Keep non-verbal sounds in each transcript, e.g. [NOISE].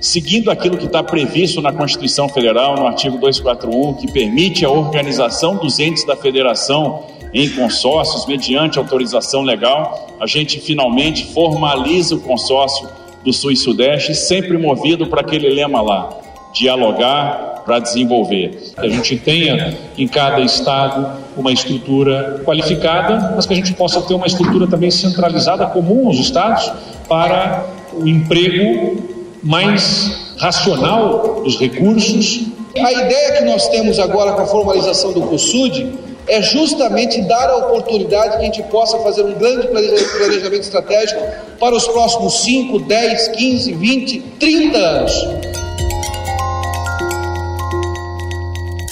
seguindo aquilo que está previsto na Constituição Federal, no artigo 241, que permite a organização dos entes da federação em consórcios, mediante autorização legal, a gente finalmente formaliza o consórcio do Sul e Sudeste, sempre movido para aquele lema lá: dialogar para desenvolver. Que a gente tenha em cada estado uma estrutura qualificada, mas que a gente possa ter uma estrutura também centralizada, comum aos estados, para o emprego mais racional dos recursos. A ideia que nós temos agora com a formalização do COSUD é justamente dar a oportunidade que a gente possa fazer um grande planejamento estratégico para os próximos 5, 10, 15, 20, 30 anos.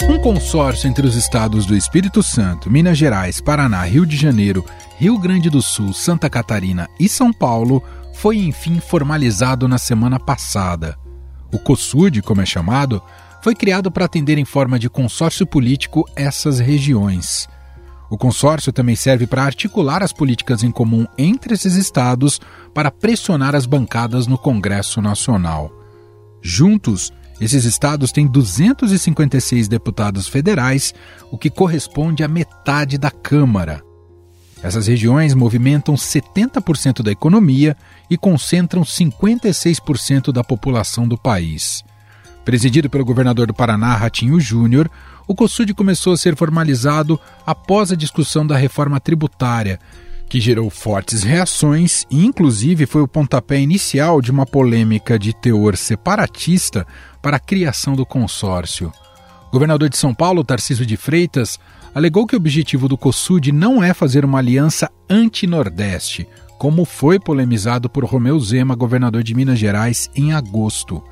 Um consórcio entre os estados do Espírito Santo, Minas Gerais, Paraná, Rio de Janeiro, Rio Grande do Sul, Santa Catarina e São Paulo foi enfim formalizado na semana passada. O COSUD, como é chamado, foi criado para atender em forma de consórcio político essas regiões. O consórcio também serve para articular as políticas em comum entre esses estados para pressionar as bancadas no Congresso Nacional. Juntos, esses estados têm 256 deputados federais, o que corresponde à metade da Câmara. Essas regiões movimentam 70% da economia e concentram 56% da população do país. Presidido pelo governador do Paraná, Ratinho Júnior, o COSUD começou a ser formalizado após a discussão da reforma tributária, que gerou fortes reações e, inclusive, foi o pontapé inicial de uma polêmica de teor separatista para a criação do consórcio. Governador de São Paulo, Tarcísio de Freitas, alegou que o objetivo do COSUD não é fazer uma aliança anti-Nordeste, como foi polemizado por Romeu Zema, governador de Minas Gerais, em agosto.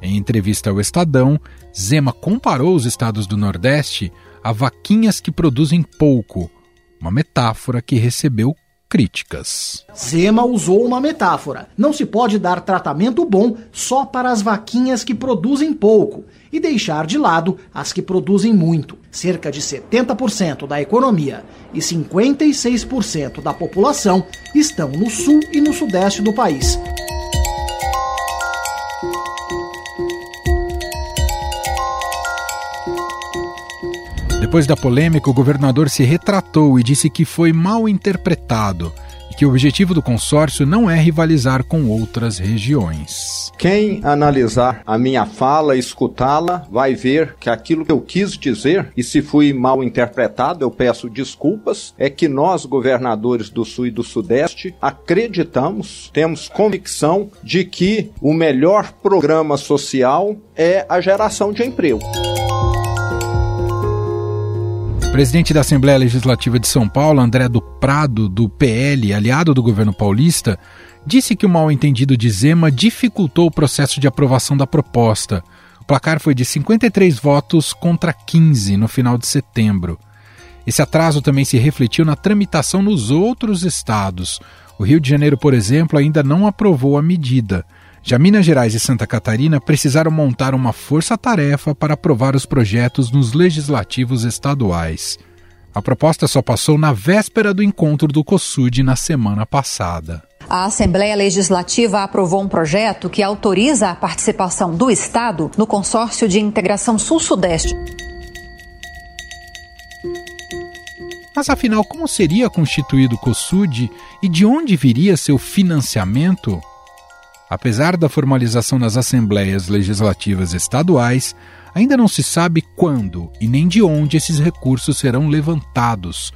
Em entrevista ao Estadão, Zema comparou os estados do Nordeste a vaquinhas que produzem pouco, uma metáfora que recebeu críticas. Zema usou uma metáfora. Não se pode dar tratamento bom só para as vaquinhas que produzem pouco e deixar de lado as que produzem muito. Cerca de 70% da economia e 56% da população estão no sul e no sudeste do país. Depois da polêmica, o governador se retratou e disse que foi mal interpretado e que o objetivo do consórcio não é rivalizar com outras regiões. Quem analisar a minha fala, escutá-la, vai ver que aquilo que eu quis dizer, e se fui mal interpretado, eu peço desculpas, é que nós, governadores do Sul e do Sudeste, acreditamos, temos convicção de que o melhor programa social é a geração de emprego presidente da Assembleia Legislativa de São Paulo, André do Prado, do PL, aliado do governo paulista, disse que o mal-entendido de Zema dificultou o processo de aprovação da proposta. O placar foi de 53 votos contra 15 no final de setembro. Esse atraso também se refletiu na tramitação nos outros estados. O Rio de Janeiro, por exemplo, ainda não aprovou a medida. Já Minas Gerais e Santa Catarina precisaram montar uma força-tarefa para aprovar os projetos nos legislativos estaduais. A proposta só passou na véspera do encontro do COSUD na semana passada. A Assembleia Legislativa aprovou um projeto que autoriza a participação do Estado no consórcio de integração Sul-Sudeste. Mas afinal, como seria constituído o COSUD e de onde viria seu financiamento? Apesar da formalização nas assembleias legislativas estaduais, ainda não se sabe quando e nem de onde esses recursos serão levantados.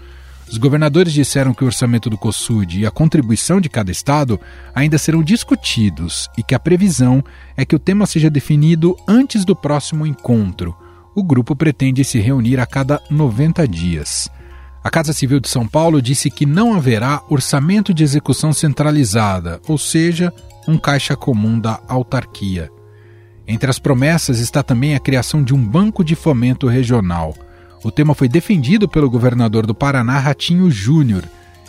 Os governadores disseram que o orçamento do COSUD e a contribuição de cada estado ainda serão discutidos e que a previsão é que o tema seja definido antes do próximo encontro. O grupo pretende se reunir a cada 90 dias. A Casa Civil de São Paulo disse que não haverá orçamento de execução centralizada, ou seja, um caixa comum da autarquia. Entre as promessas está também a criação de um banco de fomento regional. O tema foi defendido pelo governador do Paraná, Ratinho Júnior.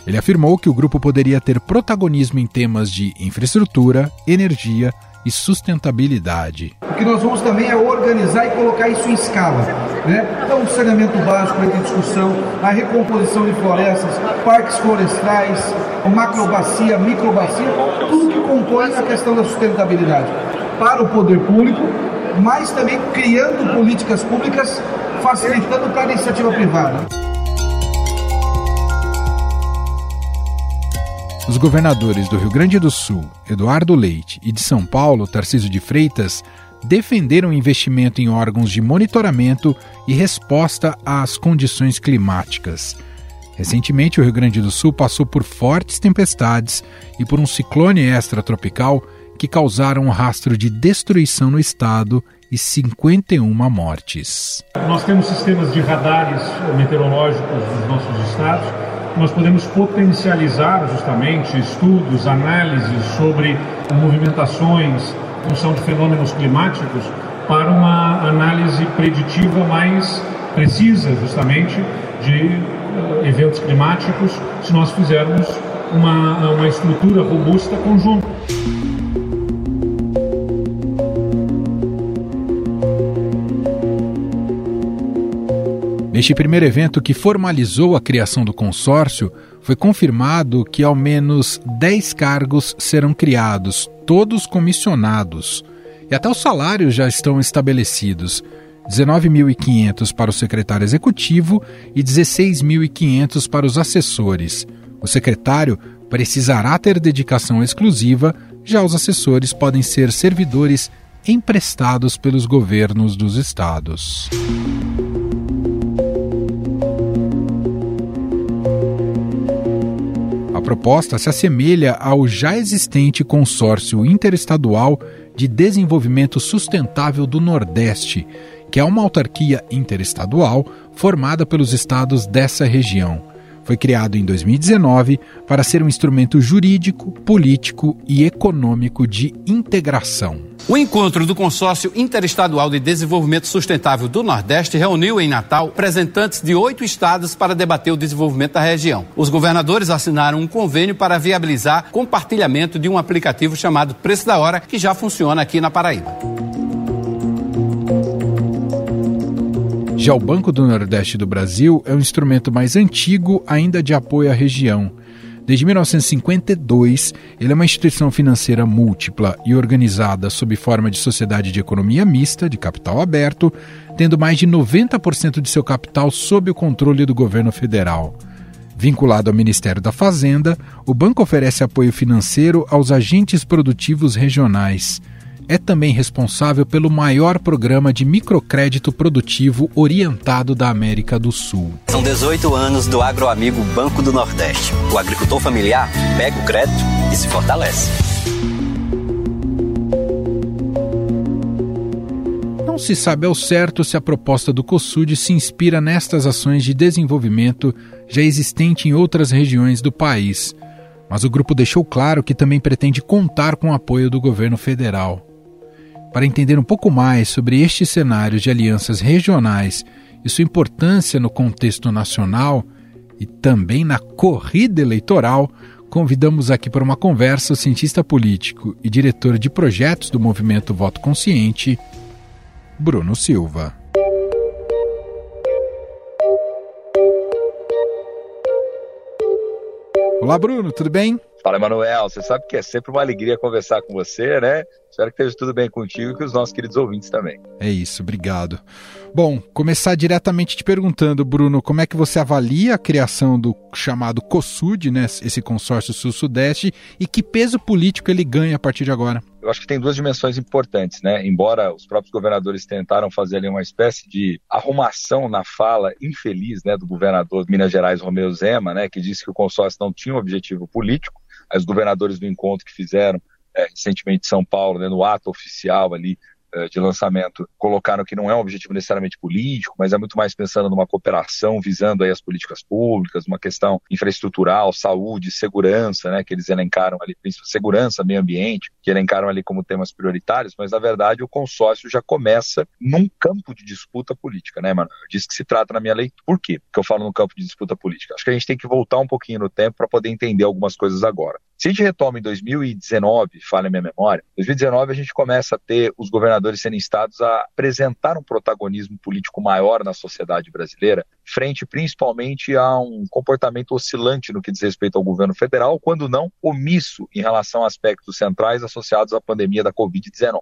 Ele afirmou que o grupo poderia ter protagonismo em temas de infraestrutura, energia e sustentabilidade. O que nós vamos também é organizar e colocar isso em escala. Né? Então, o saneamento básico em discussão, a recomposição de florestas, parques florestais, macrobacia, microbacia, tudo que compõe a questão da sustentabilidade. para o poder público, mas também criando políticas públicas facilitando para a iniciativa privada. Os governadores do Rio Grande do Sul, Eduardo Leite, e de São Paulo, Tarcísio de Freitas, defenderam investimento em órgãos de monitoramento e resposta às condições climáticas. Recentemente, o Rio Grande do Sul passou por fortes tempestades e por um ciclone extratropical que causaram um rastro de destruição no estado e 51 mortes. Nós temos sistemas de radares meteorológicos nos nossos estados. Nós podemos potencializar justamente estudos, análises sobre movimentações, função de fenômenos climáticos, para uma análise preditiva mais precisa, justamente, de uh, eventos climáticos, se nós fizermos uma, uma estrutura robusta conjunta. Neste primeiro evento que formalizou a criação do consórcio, foi confirmado que ao menos 10 cargos serão criados, todos comissionados. E até os salários já estão estabelecidos: 19.500 para o secretário executivo e 16.500 para os assessores. O secretário precisará ter dedicação exclusiva, já os assessores podem ser servidores emprestados pelos governos dos estados. Proposta se assemelha ao já existente Consórcio Interestadual de Desenvolvimento Sustentável do Nordeste, que é uma autarquia interestadual formada pelos estados dessa região. Foi criado em 2019 para ser um instrumento jurídico, político e econômico de integração. O encontro do Consórcio Interestadual de Desenvolvimento Sustentável do Nordeste reuniu em Natal representantes de oito estados para debater o desenvolvimento da região. Os governadores assinaram um convênio para viabilizar compartilhamento de um aplicativo chamado Preço da Hora, que já funciona aqui na Paraíba. Já o Banco do Nordeste do Brasil é o instrumento mais antigo ainda de apoio à região. Desde 1952, ele é uma instituição financeira múltipla e organizada sob forma de sociedade de economia mista, de capital aberto, tendo mais de 90% de seu capital sob o controle do governo federal. Vinculado ao Ministério da Fazenda, o banco oferece apoio financeiro aos agentes produtivos regionais é também responsável pelo maior programa de microcrédito produtivo orientado da América do Sul. São 18 anos do Agroamigo Banco do Nordeste. O agricultor familiar pega o crédito e se fortalece. Não se sabe ao certo se a proposta do COSUD se inspira nestas ações de desenvolvimento já existente em outras regiões do país, mas o grupo deixou claro que também pretende contar com o apoio do governo federal. Para entender um pouco mais sobre este cenário de alianças regionais e sua importância no contexto nacional e também na corrida eleitoral, convidamos aqui para uma conversa o cientista político e diretor de projetos do movimento Voto Consciente, Bruno Silva. Olá, Bruno, tudo bem? Fala, Emanuel. Você sabe que é sempre uma alegria conversar com você, né? Espero que esteja tudo bem contigo e com os nossos queridos ouvintes também. É isso, obrigado. Bom, começar diretamente te perguntando, Bruno, como é que você avalia a criação do chamado COSUD, né, esse consórcio sul-sudeste, e que peso político ele ganha a partir de agora? Eu acho que tem duas dimensões importantes, né? Embora os próprios governadores tentaram fazer ali uma espécie de arrumação na fala infeliz, né, do governador de Minas Gerais, Romeu Zema, né, que disse que o consórcio não tinha um objetivo político, os governadores do encontro que fizeram é, recentemente em São Paulo, né, no ato oficial ali de lançamento, colocaram que não é um objetivo necessariamente político, mas é muito mais pensando numa cooperação visando aí as políticas públicas, uma questão infraestrutural, saúde, segurança, né, que eles elencaram ali, segurança, meio ambiente, que elencaram ali como temas prioritários, mas na verdade o consórcio já começa num campo de disputa política, né, mano? Eu disse que se trata na minha lei. Por quê que eu falo no campo de disputa política? Acho que a gente tem que voltar um pouquinho no tempo para poder entender algumas coisas agora. Se a gente retoma em 2019, falha minha memória, 2019 a gente começa a ter os governadores sendo instados a apresentar um protagonismo político maior na sociedade brasileira, frente principalmente a um comportamento oscilante no que diz respeito ao governo federal, quando não omisso em relação a aspectos centrais associados à pandemia da Covid-19.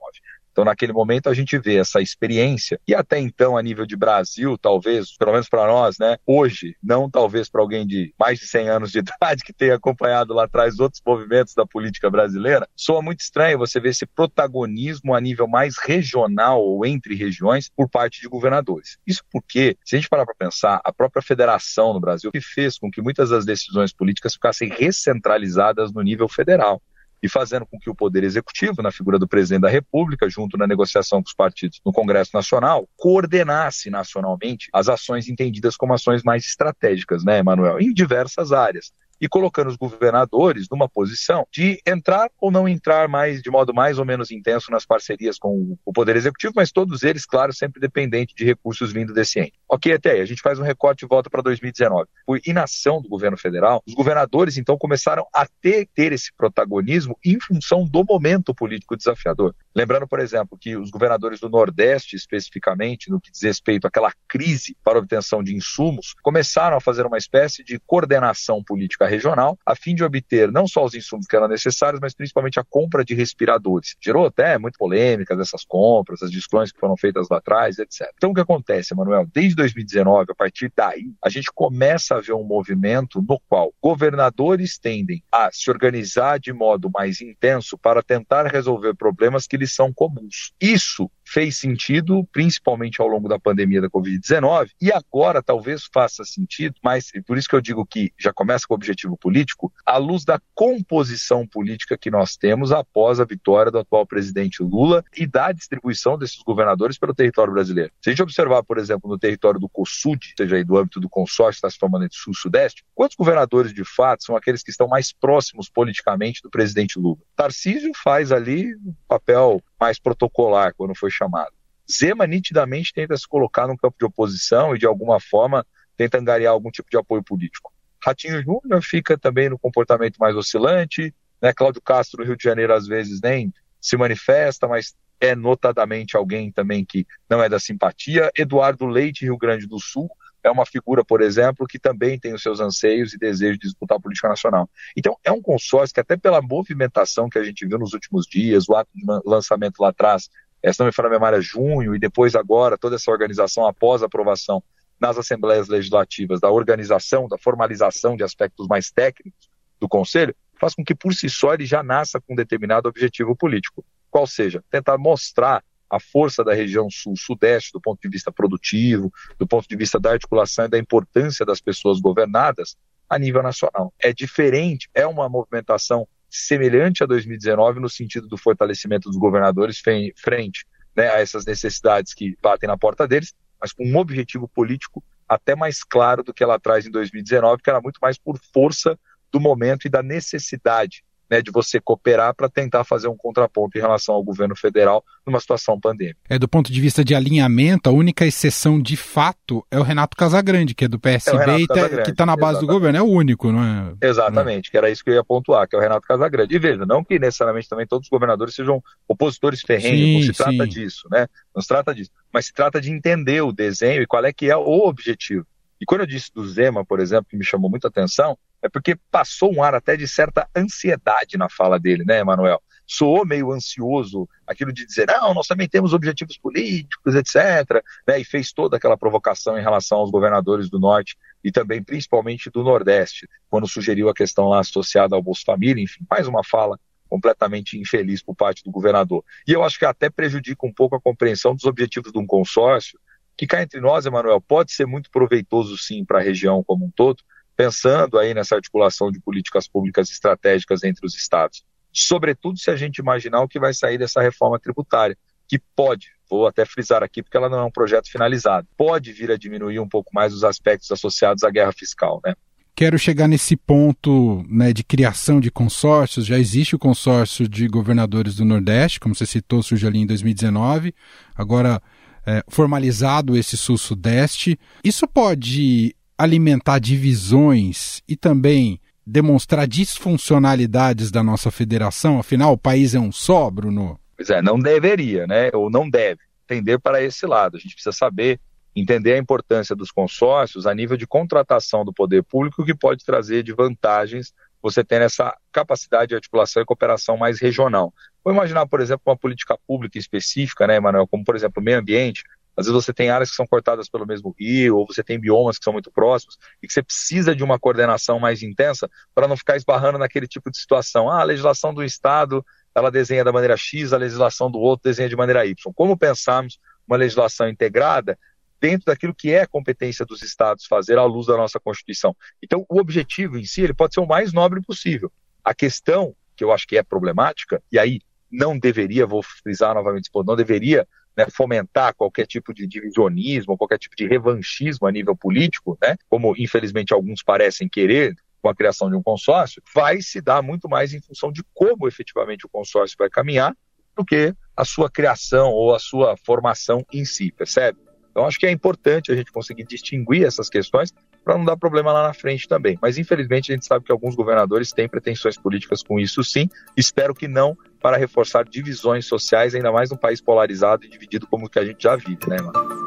Então, naquele momento, a gente vê essa experiência, e até então, a nível de Brasil, talvez, pelo menos para nós, né, hoje, não talvez para alguém de mais de 100 anos de [LAUGHS] idade que tenha acompanhado lá atrás outros movimentos da política brasileira, soa muito estranho você ver esse protagonismo a nível mais regional ou entre regiões por parte de governadores. Isso porque, se a gente parar para pensar, a própria federação no Brasil que fez com que muitas das decisões políticas ficassem recentralizadas no nível federal e fazendo com que o Poder Executivo, na figura do presidente da República, junto na negociação com os partidos no Congresso Nacional, coordenasse nacionalmente as ações entendidas como ações mais estratégicas, né, Emanuel, em diversas áreas e colocando os governadores numa posição de entrar ou não entrar mais de modo mais ou menos intenso nas parcerias com o Poder Executivo, mas todos eles, claro, sempre dependente de recursos vindo desse ente. Ok, até aí, a gente faz um recorte e volta para 2019. Por inação do governo federal, os governadores então começaram a ter, ter esse protagonismo em função do momento político desafiador. Lembrando, por exemplo, que os governadores do Nordeste, especificamente, no que diz respeito àquela crise para obtenção de insumos, começaram a fazer uma espécie de coordenação política regional, a fim de obter não só os insumos que eram necessários, mas principalmente a compra de respiradores. Gerou até muito polêmicas essas compras, as discussões que foram feitas lá atrás, etc. Então, o que acontece, Manuel? Desde 2019, a partir daí, a gente começa a ver um movimento no qual governadores tendem a se organizar de modo mais intenso para tentar resolver problemas que lhes são comuns. Isso fez sentido, principalmente ao longo da pandemia da Covid-19, e agora talvez faça sentido, mas por isso que eu digo que já começa com o objetivo político, à luz da composição política que nós temos após a vitória do atual presidente Lula e da distribuição desses governadores pelo território brasileiro. Se a gente observar, por exemplo, no território do COSUD, seja aí do âmbito do consórcio está se formando entre Sul-Sudeste, quantos governadores de fato são aqueles que estão mais próximos politicamente do presidente Lula? Tarcísio faz ali um papel mais protocolar quando foi chamado. Zema nitidamente tenta se colocar num campo de oposição e de alguma forma tenta angariar algum tipo de apoio político. Ratinho Júnior fica também no comportamento mais oscilante, né? Cláudio Castro no Rio de Janeiro às vezes nem se manifesta, mas é notadamente alguém também que não é da simpatia. Eduardo Leite, Rio Grande do Sul, é uma figura, por exemplo, que também tem os seus anseios e desejos de disputar a política nacional. Então, é um consórcio que, até pela movimentação que a gente viu nos últimos dias, o ato de lançamento lá atrás, é, se não me fala a memória, junho, e depois agora, toda essa organização após a aprovação nas assembleias legislativas, da organização, da formalização de aspectos mais técnicos do Conselho, faz com que, por si só, ele já nasça com um determinado objetivo político. Qual seja, tentar mostrar a força da região sul-sudeste do ponto de vista produtivo, do ponto de vista da articulação e da importância das pessoas governadas a nível nacional. É diferente, é uma movimentação semelhante a 2019 no sentido do fortalecimento dos governadores frente né, a essas necessidades que batem na porta deles, mas com um objetivo político até mais claro do que ela traz em 2019, que era muito mais por força do momento e da necessidade né, de você cooperar para tentar fazer um contraponto em relação ao governo federal numa situação pandêmica. É do ponto de vista de alinhamento, a única exceção de fato é o Renato Casagrande, que é do PSB é e tá, que está na base exatamente. do governo, é o único, não é? Exatamente, não. que era isso que eu ia pontuar, que é o Renato Casagrande. E veja, não que necessariamente também todos os governadores sejam opositores ferrenhos, não se trata sim. disso, né? Não se trata disso, mas se trata de entender o desenho e qual é que é o objetivo. E quando eu disse do Zema, por exemplo, que me chamou muita atenção, é porque passou um ar até de certa ansiedade na fala dele, né, Emanuel? Soou meio ansioso aquilo de dizer, não, nós também temos objetivos políticos, etc. Né, e fez toda aquela provocação em relação aos governadores do Norte e também principalmente do Nordeste, quando sugeriu a questão lá associada ao Bolsa Família, enfim, mais uma fala completamente infeliz por parte do governador. E eu acho que até prejudica um pouco a compreensão dos objetivos de um consórcio, que cá entre nós, Emanuel, pode ser muito proveitoso sim para a região como um todo, pensando aí nessa articulação de políticas públicas estratégicas entre os estados. Sobretudo se a gente imaginar o que vai sair dessa reforma tributária, que pode, vou até frisar aqui porque ela não é um projeto finalizado, pode vir a diminuir um pouco mais os aspectos associados à guerra fiscal, né? Quero chegar nesse ponto né, de criação de consórcios. Já existe o consórcio de governadores do Nordeste, como você citou, surgiu ali em 2019. Agora, é, formalizado esse Sul-Sudeste. Isso pode alimentar divisões e também demonstrar disfuncionalidades da nossa federação? Afinal, o país é um só, Bruno? Pois é, não deveria, né? Ou não deve tender para esse lado. A gente precisa saber entender a importância dos consórcios a nível de contratação do poder público, que pode trazer de vantagens você ter essa capacidade de articulação e cooperação mais regional. Vou imaginar, por exemplo, uma política pública específica, né, Emanuel, como, por exemplo, o meio ambiente. Às vezes você tem áreas que são cortadas pelo mesmo rio, ou você tem biomas que são muito próximos, e que você precisa de uma coordenação mais intensa para não ficar esbarrando naquele tipo de situação. Ah, a legislação do Estado, ela desenha da maneira X, a legislação do outro desenha de maneira Y. Como pensarmos uma legislação integrada dentro daquilo que é competência dos estados fazer à luz da nossa Constituição. Então, o objetivo em si, ele pode ser o mais nobre possível. A questão que eu acho que é problemática, e aí não deveria, vou frisar novamente, não deveria né, fomentar qualquer tipo de divisionismo, qualquer tipo de revanchismo a nível político, né, como infelizmente alguns parecem querer com a criação de um consórcio, vai se dar muito mais em função de como efetivamente o consórcio vai caminhar do que a sua criação ou a sua formação em si, percebe? Então, acho que é importante a gente conseguir distinguir essas questões para não dar problema lá na frente também. Mas, infelizmente, a gente sabe que alguns governadores têm pretensões políticas com isso, sim. Espero que não para reforçar divisões sociais, ainda mais num país polarizado e dividido como o que a gente já vive, né, mano?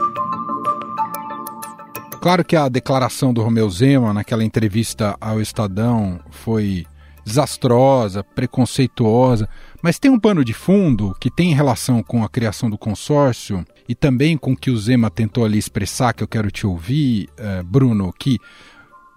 Claro que a declaração do Romeu Zema naquela entrevista ao Estadão foi desastrosa, preconceituosa, mas tem um pano de fundo que tem relação com a criação do consórcio e também com o que o Zema tentou ali expressar, que eu quero te ouvir, uh, Bruno, que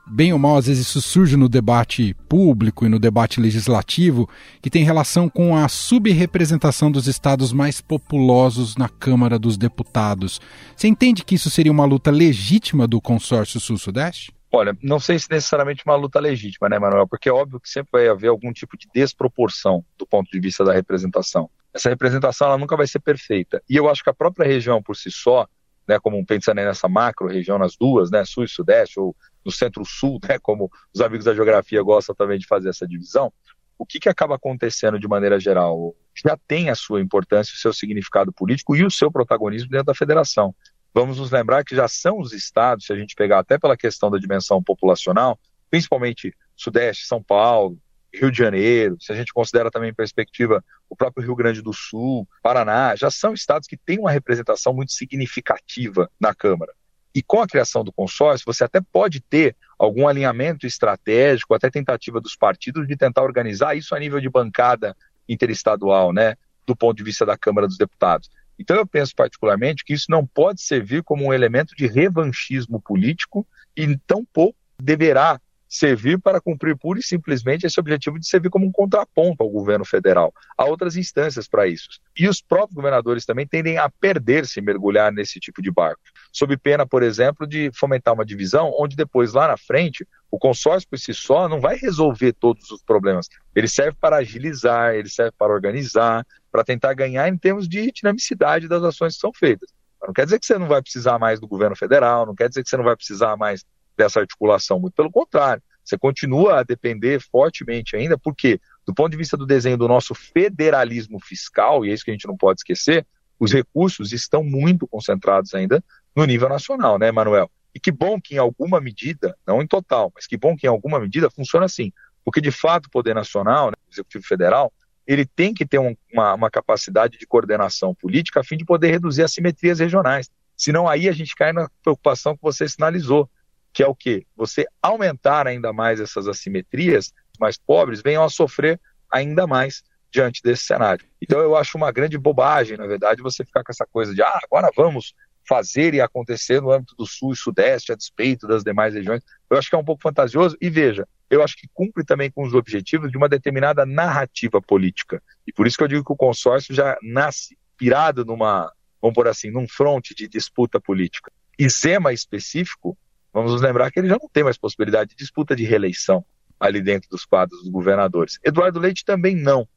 bem ou mal, às vezes isso surge no debate público e no debate legislativo, que tem relação com a subrepresentação dos estados mais populosos na Câmara dos Deputados. Você entende que isso seria uma luta legítima do consórcio Sul-Sudeste? Olha, não sei se necessariamente uma luta legítima, né, Manuel? Porque é óbvio que sempre vai haver algum tipo de desproporção do ponto de vista da representação. Essa representação ela nunca vai ser perfeita. E eu acho que a própria região por si só, né, como pensando nessa macro região, nas duas, né, sul e sudeste, ou no centro-sul, [LAUGHS] né, como os amigos da geografia gostam também de fazer essa divisão, o que, que acaba acontecendo de maneira geral? Já tem a sua importância, o seu significado político e o seu protagonismo dentro da federação. Vamos nos lembrar que já são os estados, se a gente pegar até pela questão da dimensão populacional, principalmente Sudeste, São Paulo, Rio de Janeiro, se a gente considera também em perspectiva o próprio Rio Grande do Sul, Paraná, já são estados que têm uma representação muito significativa na Câmara. E com a criação do consórcio, você até pode ter algum alinhamento estratégico, até tentativa dos partidos de tentar organizar isso a nível de bancada interestadual, né, do ponto de vista da Câmara dos Deputados. Então eu penso particularmente que isso não pode servir como um elemento de revanchismo político e tampouco deverá servir para cumprir pura e simplesmente esse objetivo de servir como um contraponto ao governo federal. Há outras instâncias para isso. E os próprios governadores também tendem a perder-se mergulhar nesse tipo de barco, sob pena, por exemplo, de fomentar uma divisão onde depois, lá na frente, o consórcio por si só não vai resolver todos os problemas. Ele serve para agilizar, ele serve para organizar, para tentar ganhar em termos de dinamicidade das ações que são feitas. Não quer dizer que você não vai precisar mais do governo federal, não quer dizer que você não vai precisar mais dessa articulação, muito pelo contrário. Você continua a depender fortemente ainda, porque, do ponto de vista do desenho do nosso federalismo fiscal, e é isso que a gente não pode esquecer, os recursos estão muito concentrados ainda no nível nacional, né, Manuel? E que bom que em alguma medida, não em total, mas que bom que em alguma medida funciona assim. Porque, de fato, o Poder Nacional, né, o Executivo Federal, ele tem que ter um, uma, uma capacidade de coordenação política a fim de poder reduzir assimetrias regionais. Senão aí a gente cai na preocupação que você sinalizou que é o quê? Você aumentar ainda mais essas assimetrias, os mais pobres venham a sofrer ainda mais diante desse cenário. Então eu acho uma grande bobagem, na verdade, você ficar com essa coisa de ah, agora vamos fazer e acontecer no âmbito do sul e sudeste, a despeito das demais regiões. Eu acho que é um pouco fantasioso e veja, eu acho que cumpre também com os objetivos de uma determinada narrativa política. E por isso que eu digo que o consórcio já nasce pirado numa, vamos por assim, num fronte de disputa política. E Zema específico Vamos nos lembrar que ele já não tem mais possibilidade de disputa de reeleição ali dentro dos quadros dos governadores. Eduardo Leite também não,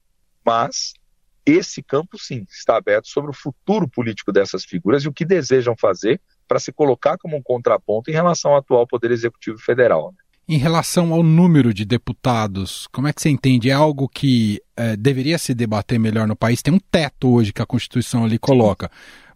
mas esse campo sim está aberto sobre o futuro político dessas figuras e o que desejam fazer para se colocar como um contraponto em relação ao atual Poder Executivo Federal. Né? Em relação ao número de deputados, como é que você entende? É algo que é, deveria se debater melhor no país? Tem um teto hoje que a Constituição ali coloca.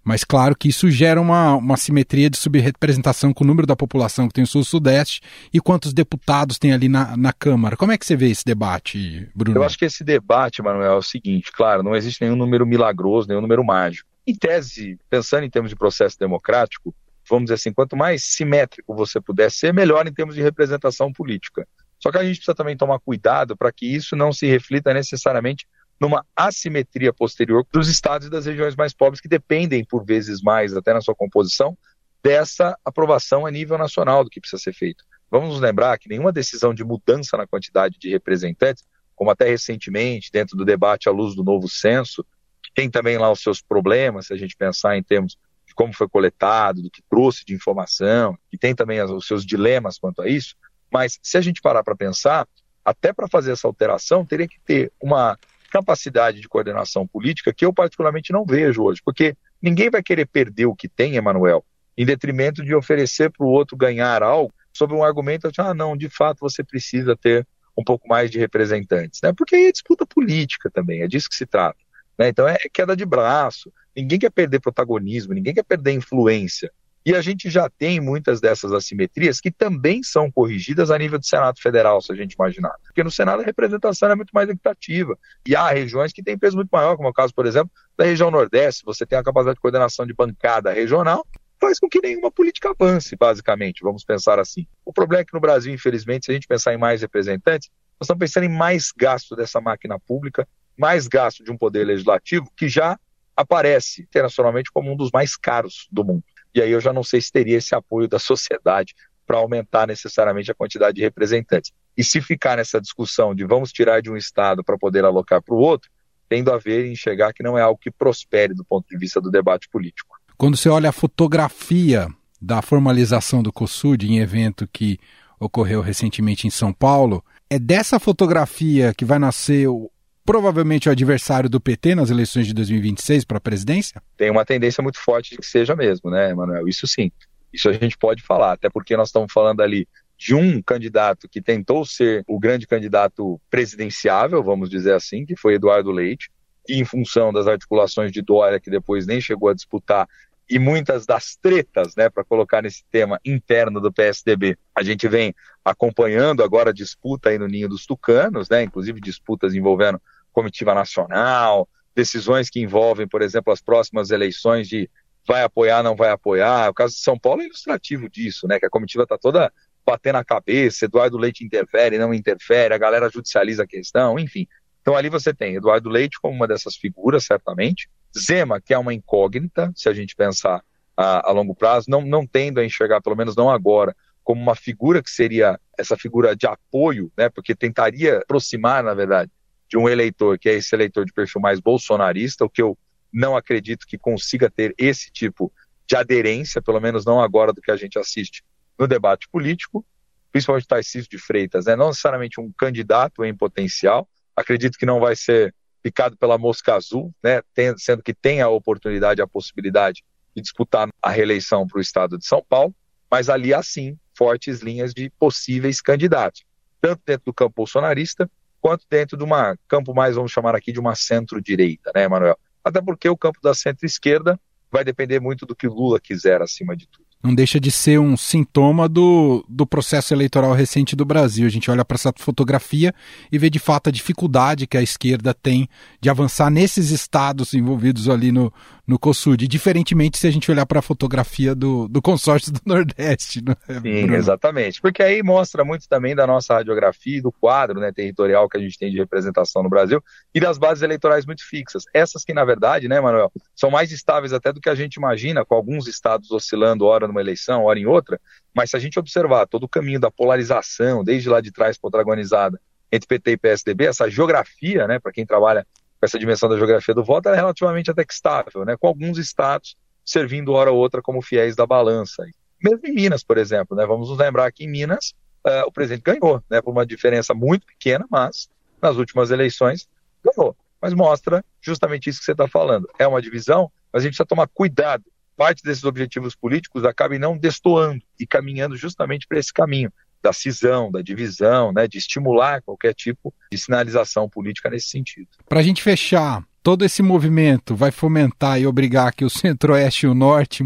Mas claro que isso gera uma, uma simetria de subrepresentação com o número da população que tem o Sul-Sudeste e quantos deputados tem ali na, na Câmara. Como é que você vê esse debate, Bruno? Eu acho que esse debate, Manuel, é o seguinte: claro, não existe nenhum número milagroso, nenhum número mágico. Em tese, pensando em termos de processo democrático, vamos dizer assim, quanto mais simétrico você puder ser, melhor em termos de representação política. Só que a gente precisa também tomar cuidado para que isso não se reflita necessariamente numa assimetria posterior dos estados e das regiões mais pobres que dependem, por vezes mais, até na sua composição, dessa aprovação a nível nacional do que precisa ser feito. Vamos nos lembrar que nenhuma decisão de mudança na quantidade de representantes, como até recentemente, dentro do debate à luz do novo censo, que tem também lá os seus problemas, se a gente pensar em termos de como foi coletado, do que trouxe de informação, que tem também os seus dilemas quanto a isso, mas se a gente parar para pensar, até para fazer essa alteração, teria que ter uma capacidade de coordenação política que eu particularmente não vejo hoje, porque ninguém vai querer perder o que tem, Emanuel, em detrimento de oferecer para o outro ganhar algo sob um argumento de, ah, não, de fato você precisa ter um pouco mais de representantes, né? Porque aí é disputa política também, é disso que se trata. Né? Então é queda de braço, ninguém quer perder protagonismo, ninguém quer perder influência. E a gente já tem muitas dessas assimetrias que também são corrigidas a nível do Senado Federal, se a gente imaginar. Porque no Senado a representação é muito mais equitativa. E há regiões que têm peso muito maior, como é o caso, por exemplo, da região Nordeste. Você tem a capacidade de coordenação de bancada regional, faz com que nenhuma política avance, basicamente, vamos pensar assim. O problema é que no Brasil, infelizmente, se a gente pensar em mais representantes, nós estamos pensando em mais gasto dessa máquina pública, mais gasto de um poder legislativo que já aparece internacionalmente como um dos mais caros do mundo. E aí eu já não sei se teria esse apoio da sociedade para aumentar necessariamente a quantidade de representantes. E se ficar nessa discussão de vamos tirar de um Estado para poder alocar para o outro, tendo a ver em enxergar que não é algo que prospere do ponto de vista do debate político. Quando você olha a fotografia da formalização do COSUD em evento que ocorreu recentemente em São Paulo, é dessa fotografia que vai nascer o, provavelmente o adversário do PT nas eleições de 2026 para a presidência? Tem uma tendência muito forte de que seja mesmo, né, Manuel? Isso sim. Isso a gente pode falar, até porque nós estamos falando ali de um candidato que tentou ser o grande candidato presidenciável, vamos dizer assim, que foi Eduardo Leite, e em função das articulações de Dória, que depois nem chegou a disputar, e muitas das tretas, né, para colocar nesse tema interno do PSDB. A gente vem acompanhando agora a disputa aí no ninho dos tucanos, né, inclusive disputas envolvendo comitiva nacional, decisões que envolvem, por exemplo, as próximas eleições de vai apoiar, não vai apoiar. O caso de São Paulo é ilustrativo disso, né, que a comitiva está toda batendo a cabeça, Eduardo Leite interfere, não interfere, a galera judicializa a questão, enfim. Então ali você tem Eduardo Leite como uma dessas figuras, certamente, Zema, que é uma incógnita, se a gente pensar a, a, longo prazo, não, não tendo a enxergar, pelo menos não agora, como uma figura que seria essa figura de apoio, né, porque tentaria aproximar, na verdade, de um eleitor que é esse eleitor de perfil mais bolsonarista, o que eu não acredito que consiga ter esse tipo de aderência, pelo menos não agora do que a gente assiste no debate político, principalmente Tarcísio de Freitas, né, não necessariamente um candidato em potencial, acredito que não vai ser picado pela mosca azul, né, sendo que tem a oportunidade, a possibilidade de disputar a reeleição para o estado de São Paulo, mas ali há sim fortes linhas de possíveis candidatos, tanto dentro do campo bolsonarista, quanto dentro de uma campo mais, vamos chamar aqui, de uma centro-direita, né, Manuel? Até porque o campo da centro-esquerda vai depender muito do que Lula quiser acima de tudo não deixa de ser um sintoma do, do processo eleitoral recente do Brasil. A gente olha para essa fotografia e vê de fato a dificuldade que a esquerda tem de avançar nesses estados envolvidos ali no, no COSUD, diferentemente se a gente olhar para a fotografia do, do consórcio do [LAUGHS] Nordeste. Né, Sim, Bruno? exatamente. Porque aí mostra muito também da nossa radiografia e do quadro né, territorial que a gente tem de representação no Brasil e das bases eleitorais muito fixas. Essas que, na verdade, né, Manuel, são mais estáveis até do que a gente imagina, com alguns estados oscilando hora numa eleição, hora em outra, mas se a gente observar todo o caminho da polarização, desde lá de trás protagonizada entre PT e PSDB, essa geografia, né, para quem trabalha com essa dimensão da geografia do voto, é relativamente até que estável, né, com alguns estados servindo hora ou outra como fiéis da balança. Mesmo em Minas, por exemplo, né, vamos nos lembrar que em Minas uh, o presidente ganhou, né, por uma diferença muito pequena, mas nas últimas eleições ganhou. Mas mostra justamente isso que você está falando. É uma divisão, mas a gente precisa tomar cuidado parte desses objetivos políticos acabem não destoando e caminhando justamente para esse caminho da cisão, da divisão, né, de estimular qualquer tipo de sinalização política nesse sentido. Para a gente fechar todo esse movimento vai fomentar e obrigar que o Centro-Oeste e o Norte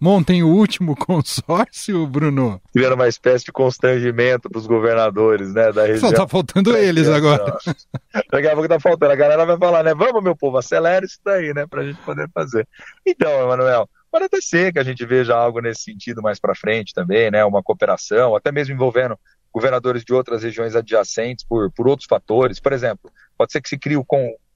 montem o último [LAUGHS] consórcio, Bruno? Tiveram uma espécie de constrangimento para os governadores né, da região. Só tá faltando eles agora. Daqui a pouco tá faltando. A galera vai falar, né? Vamos, meu povo, acelera isso daí, né? Para a gente poder fazer. Então, Emanuel, pode até ser que a gente veja algo nesse sentido mais para frente também, né? Uma cooperação, até mesmo envolvendo governadores de outras regiões adjacentes por, por outros fatores. Por exemplo, pode ser que se crie um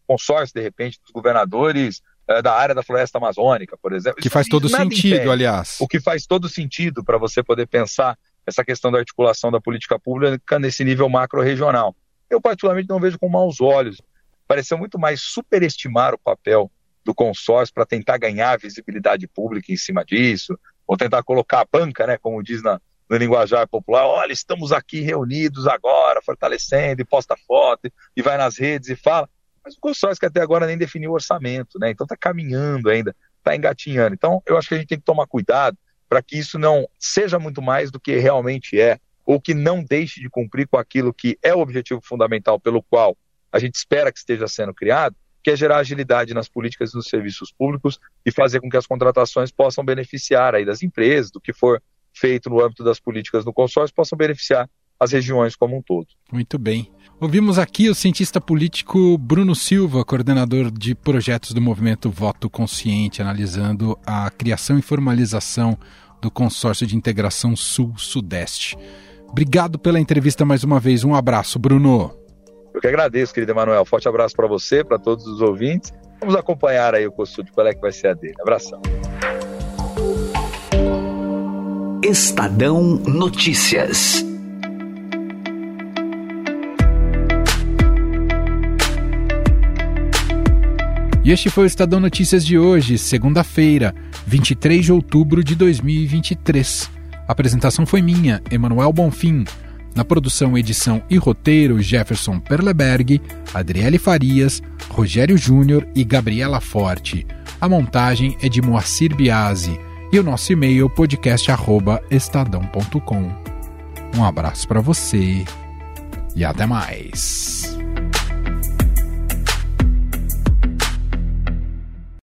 consórcio, de repente, dos governadores é, da área da floresta amazônica, por exemplo. Que faz todo sentido, impede. aliás. O que faz todo sentido para você poder pensar essa questão da articulação da política pública nesse nível macro-regional. Eu, particularmente, não vejo com maus olhos. Pareceu muito mais superestimar o papel do consórcio para tentar ganhar visibilidade pública em cima disso, ou tentar colocar a banca, né, como diz na, no linguajar popular, olha, estamos aqui reunidos agora, fortalecendo, e posta foto, e vai nas redes e fala. Mas o consórcio que até agora nem definiu o orçamento, né? Então está caminhando ainda, está engatinhando. Então eu acho que a gente tem que tomar cuidado para que isso não seja muito mais do que realmente é, ou que não deixe de cumprir com aquilo que é o objetivo fundamental pelo qual a gente espera que esteja sendo criado, que é gerar agilidade nas políticas e nos serviços públicos e fazer com que as contratações possam beneficiar aí das empresas, do que for feito no âmbito das políticas do consórcio possam beneficiar as regiões como um todo. Muito bem. Ouvimos aqui o cientista político Bruno Silva, coordenador de projetos do movimento Voto Consciente, analisando a criação e formalização do Consórcio de Integração Sul-Sudeste. Obrigado pela entrevista mais uma vez. Um abraço, Bruno. Eu que agradeço, querido Emanuel. Forte abraço para você, para todos os ouvintes. Vamos acompanhar aí o COSUD, qual é que vai ser a dele. Abração. Estadão Notícias. E este foi o Estadão Notícias de hoje, segunda-feira, 23 de outubro de 2023. A apresentação foi minha, Emanuel Bonfim. Na produção, edição e roteiro, Jefferson Perleberg, Adriele Farias, Rogério Júnior e Gabriela Forte. A montagem é de Moacir Biasi e o nosso e-mail podcast@estadão.com. Um abraço para você e até mais.